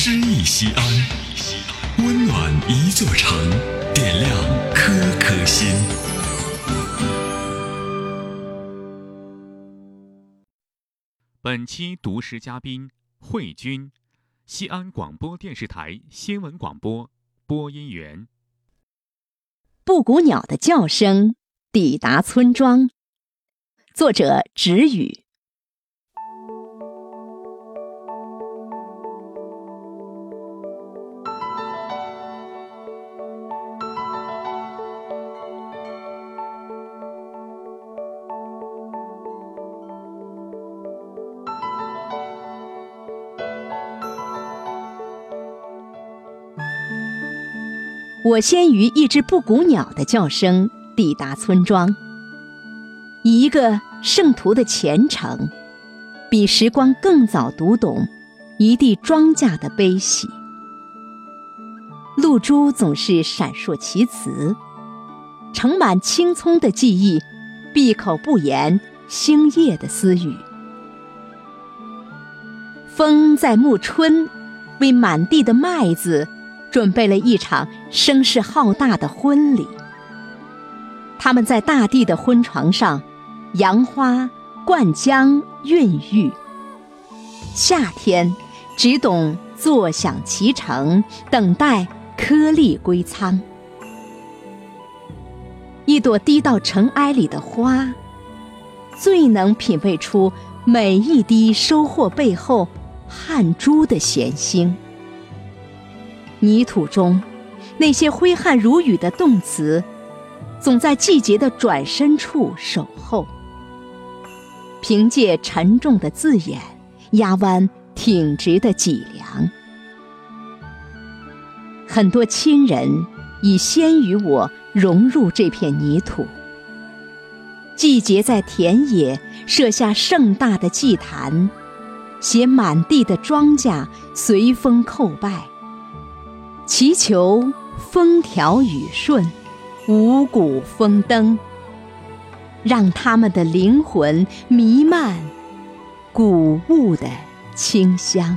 诗意西安，温暖一座城，点亮颗颗心。本期读诗嘉宾慧君，西安广播电视台新闻广播播音员。布谷鸟的叫声抵达村庄。作者：直语。我先于一只布谷鸟的叫声抵达村庄，以一个圣徒的虔诚，比时光更早读懂一地庄稼的悲喜。露珠总是闪烁其词，盛满青葱的记忆，闭口不言星夜的私语。风在暮春，为满地的麦子。准备了一场声势浩大的婚礼。他们在大地的婚床上，杨花、灌浆、孕育。夏天只懂坐享其成，等待颗粒归仓。一朵滴到尘埃里的花，最能品味出每一滴收获背后汗珠的咸腥。泥土中，那些挥汗如雨的动词，总在季节的转身处守候。凭借沉重的字眼，压弯挺直的脊梁。很多亲人已先于我融入这片泥土。季节在田野设下盛大的祭坛，写满地的庄稼随风叩拜。祈求风调雨顺，五谷丰登，让他们的灵魂弥漫谷物的清香。